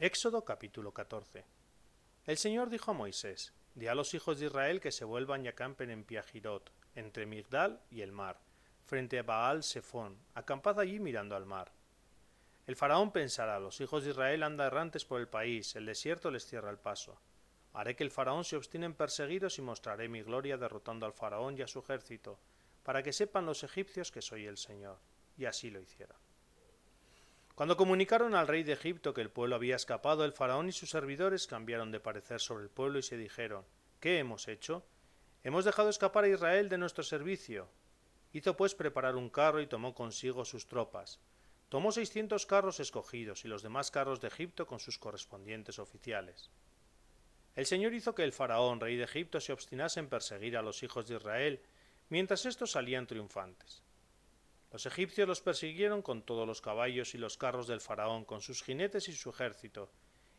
Éxodo capítulo 14 El Señor dijo a Moisés, Di a los hijos de Israel que se vuelvan y acampen en Piajirot, entre Migdal y el mar, frente a Baal Sefón, acampad allí mirando al mar. El faraón pensará, los hijos de Israel andan errantes por el país, el desierto les cierra el paso. Haré que el faraón se obstine en y mostraré mi gloria derrotando al faraón y a su ejército, para que sepan los egipcios que soy el Señor. Y así lo hicieron. Cuando comunicaron al rey de Egipto que el pueblo había escapado, el faraón y sus servidores cambiaron de parecer sobre el pueblo y se dijeron ¿Qué hemos hecho? Hemos dejado escapar a Israel de nuestro servicio. Hizo pues preparar un carro y tomó consigo sus tropas. Tomó seiscientos carros escogidos y los demás carros de Egipto con sus correspondientes oficiales. El Señor hizo que el faraón, rey de Egipto, se obstinase en perseguir a los hijos de Israel, mientras éstos salían triunfantes. Los egipcios los persiguieron con todos los caballos y los carros del faraón, con sus jinetes y su ejército,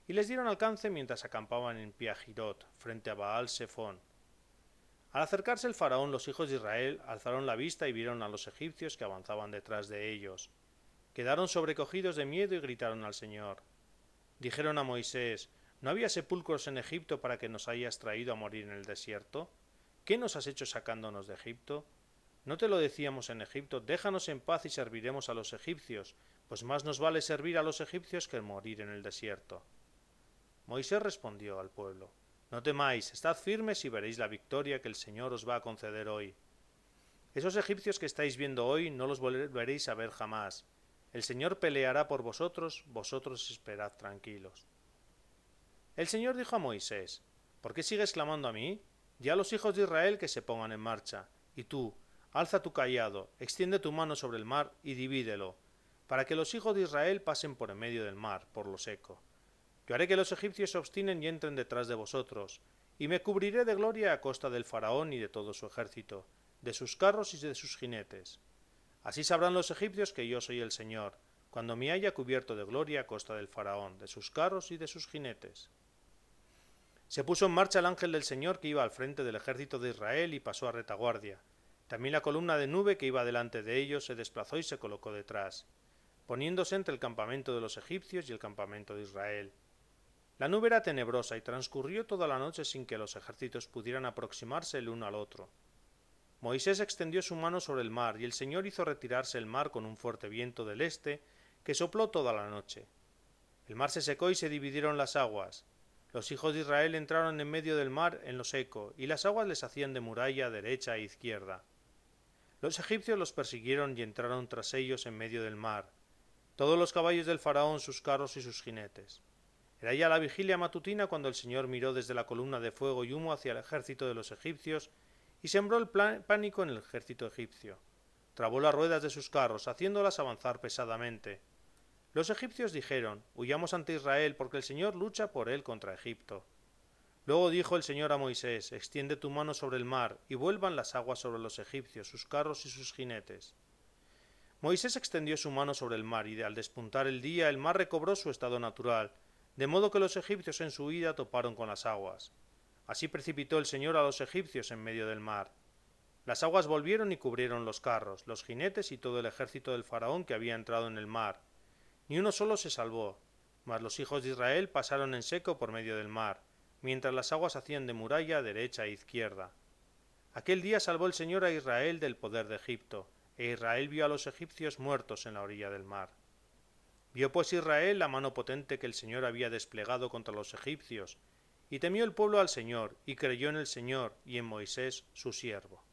y les dieron alcance mientras acampaban en Piajirot, frente a Baal Sefón. Al acercarse el faraón, los hijos de Israel alzaron la vista y vieron a los egipcios que avanzaban detrás de ellos. Quedaron sobrecogidos de miedo y gritaron al Señor. Dijeron a Moisés, ¿No había sepulcros en Egipto para que nos hayas traído a morir en el desierto? ¿Qué nos has hecho sacándonos de Egipto? ¿No te lo decíamos en Egipto? Déjanos en paz y serviremos a los egipcios, pues más nos vale servir a los egipcios que morir en el desierto. Moisés respondió al pueblo No temáis, estad firmes y veréis la victoria que el Señor os va a conceder hoy. Esos egipcios que estáis viendo hoy no los volveréis a ver jamás. El Señor peleará por vosotros, vosotros esperad tranquilos. El Señor dijo a Moisés ¿Por qué sigues clamando a mí? Ya a los hijos de Israel que se pongan en marcha, y tú, Alza tu callado, extiende tu mano sobre el mar y divídelo, para que los hijos de Israel pasen por en medio del mar, por lo seco. Yo haré que los egipcios se obstinen y entren detrás de vosotros, y me cubriré de gloria a costa del faraón y de todo su ejército, de sus carros y de sus jinetes. Así sabrán los egipcios que yo soy el Señor, cuando me haya cubierto de gloria a costa del faraón, de sus carros y de sus jinetes. Se puso en marcha el ángel del Señor que iba al frente del ejército de Israel y pasó a retaguardia, también la columna de nube que iba delante de ellos se desplazó y se colocó detrás, poniéndose entre el campamento de los egipcios y el campamento de Israel. La nube era tenebrosa y transcurrió toda la noche sin que los ejércitos pudieran aproximarse el uno al otro. Moisés extendió su mano sobre el mar y el Señor hizo retirarse el mar con un fuerte viento del este que sopló toda la noche. El mar se secó y se dividieron las aguas. Los hijos de Israel entraron en medio del mar en lo seco, y las aguas les hacían de muralla derecha e izquierda. Los egipcios los persiguieron y entraron tras ellos en medio del mar, todos los caballos del faraón, sus carros y sus jinetes. Era ya la vigilia matutina cuando el Señor miró desde la columna de fuego y humo hacia el ejército de los egipcios y sembró el pánico en el ejército egipcio. Trabó las ruedas de sus carros, haciéndolas avanzar pesadamente. Los egipcios dijeron, Huyamos ante Israel, porque el Señor lucha por él contra Egipto. Luego dijo el Señor a Moisés, extiende tu mano sobre el mar, y vuelvan las aguas sobre los egipcios, sus carros y sus jinetes. Moisés extendió su mano sobre el mar, y al despuntar el día el mar recobró su estado natural, de modo que los egipcios en su huida toparon con las aguas. Así precipitó el Señor a los egipcios en medio del mar. Las aguas volvieron y cubrieron los carros, los jinetes y todo el ejército del faraón que había entrado en el mar. Ni uno solo se salvó, mas los hijos de Israel pasaron en seco por medio del mar, mientras las aguas hacían de muralla derecha e izquierda. Aquel día salvó el Señor a Israel del poder de Egipto, e Israel vio a los egipcios muertos en la orilla del mar. Vio pues Israel la mano potente que el Señor había desplegado contra los egipcios, y temió el pueblo al Señor, y creyó en el Señor y en Moisés su siervo.